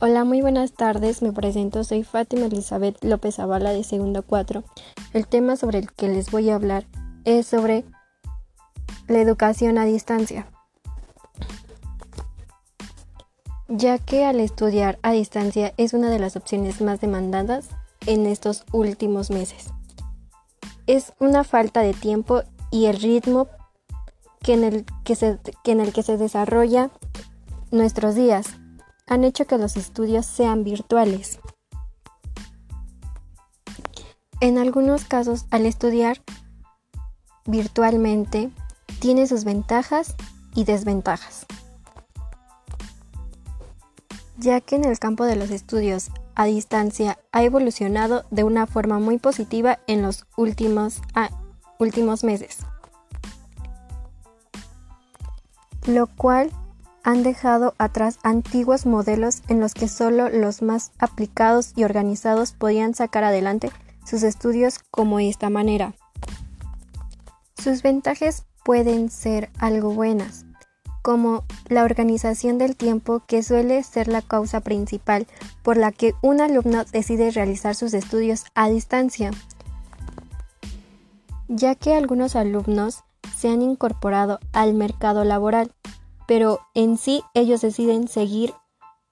Hola, muy buenas tardes. Me presento, soy Fátima Elizabeth López Zavala de segundo 4. El tema sobre el que les voy a hablar es sobre la educación a distancia. Ya que al estudiar a distancia es una de las opciones más demandadas en estos últimos meses. Es una falta de tiempo y el ritmo que en el que se, que en el que se desarrolla nuestros días han hecho que los estudios sean virtuales. En algunos casos, al estudiar virtualmente, tiene sus ventajas y desventajas, ya que en el campo de los estudios a distancia ha evolucionado de una forma muy positiva en los últimos, últimos meses, lo cual han dejado atrás antiguos modelos en los que solo los más aplicados y organizados podían sacar adelante sus estudios como esta manera. Sus ventajas pueden ser algo buenas, como la organización del tiempo que suele ser la causa principal por la que un alumno decide realizar sus estudios a distancia, ya que algunos alumnos se han incorporado al mercado laboral pero en sí ellos deciden seguir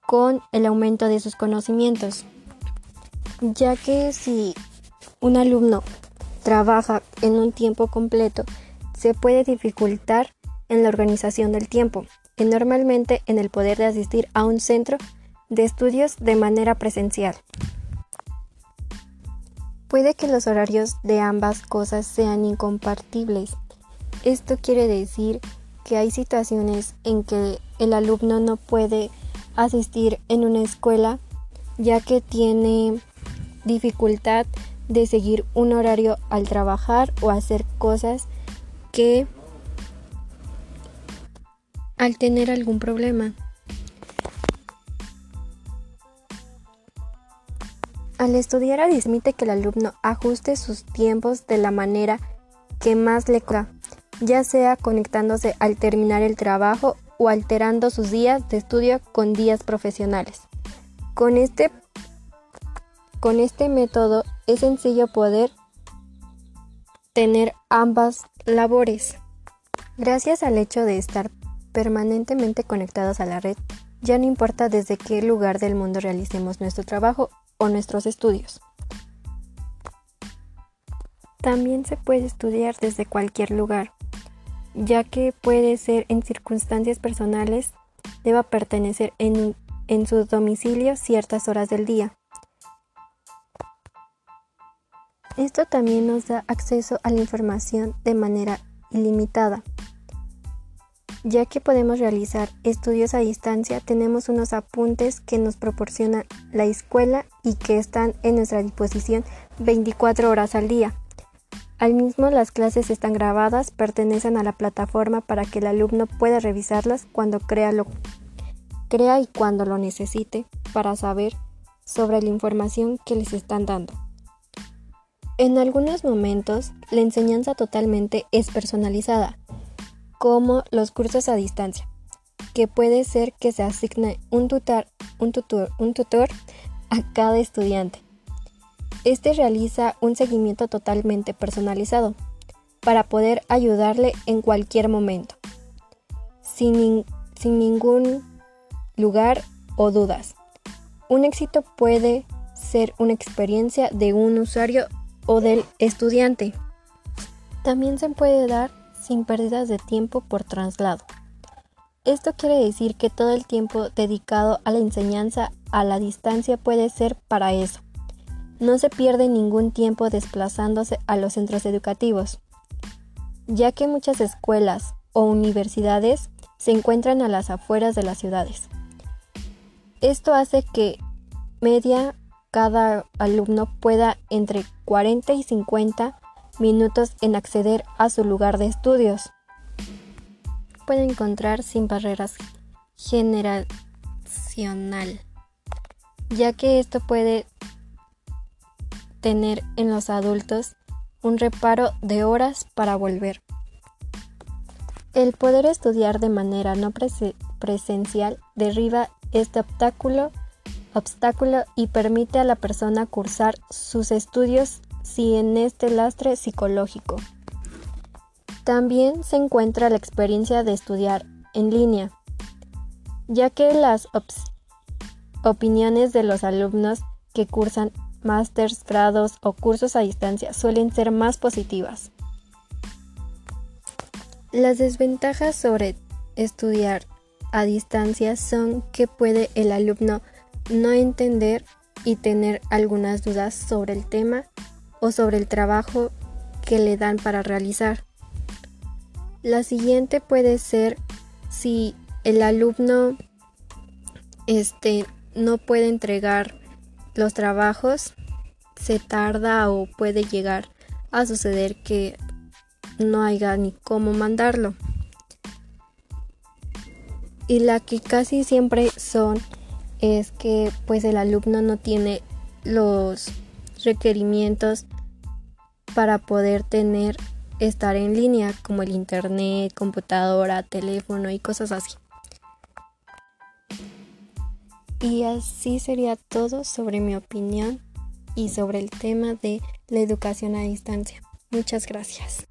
con el aumento de sus conocimientos, ya que si un alumno trabaja en un tiempo completo, se puede dificultar en la organización del tiempo, y normalmente en el poder de asistir a un centro de estudios de manera presencial. Puede que los horarios de ambas cosas sean incompatibles. Esto quiere decir que hay situaciones en que el alumno no puede asistir en una escuela ya que tiene dificultad de seguir un horario al trabajar o hacer cosas que al tener algún problema. Al estudiar admite que el alumno ajuste sus tiempos de la manera que más le ya sea conectándose al terminar el trabajo o alterando sus días de estudio con días profesionales. Con este, con este método es sencillo poder tener ambas labores. Gracias al hecho de estar permanentemente conectados a la red, ya no importa desde qué lugar del mundo realicemos nuestro trabajo o nuestros estudios. También se puede estudiar desde cualquier lugar, ya que puede ser en circunstancias personales, deba pertenecer en, en su domicilio ciertas horas del día. Esto también nos da acceso a la información de manera ilimitada. Ya que podemos realizar estudios a distancia, tenemos unos apuntes que nos proporciona la escuela y que están en nuestra disposición 24 horas al día. Al mismo las clases están grabadas, pertenecen a la plataforma para que el alumno pueda revisarlas cuando crea, lo, crea y cuando lo necesite para saber sobre la información que les están dando. En algunos momentos, la enseñanza totalmente es personalizada, como los cursos a distancia, que puede ser que se asigne un tutor, un tutor, un tutor a cada estudiante este realiza un seguimiento totalmente personalizado para poder ayudarle en cualquier momento, sin, ningún lugar o dudas. Un éxito puede ser una experiencia de un usuario o del estudiante. También se puede dar sin pérdidas de tiempo por traslado. Esto quiere decir que todo el tiempo dedicado a la enseñanza a la distancia puede ser para eso. No se pierde ningún tiempo desplazándose a los centros educativos, ya que muchas escuelas o universidades se encuentran a las afueras de las ciudades. Esto hace que media cada alumno pueda entre 40 y 50 minutos en acceder a su lugar de estudios. Puede encontrar sin barreras generacional, ya que esto puede tener en los adultos un reparo de horas para volver. El poder estudiar de manera no presencial derriba este obstáculo y permite a la persona cursar sus estudios sin este lastre psicológico. También se encuentra la experiencia de estudiar en línea, ya que las opiniones de los alumnos que cursan másters, grados o cursos a distancia suelen ser más positivas. Las desventajas sobre estudiar a distancia son que puede el alumno no entender y tener algunas dudas sobre el tema o sobre el trabajo que le dan para realizar. La siguiente puede ser si el alumno este, no puede entregar los trabajos, se tarda o puede llegar a suceder que no haya ni cómo mandarlo. Y la que casi siempre son es que pues el alumno no tiene los requerimientos para poder tener estar en línea como el internet, computadora, teléfono y cosas así. Y así sería todo sobre mi opinión y sobre el tema de la educación a distancia. Muchas gracias.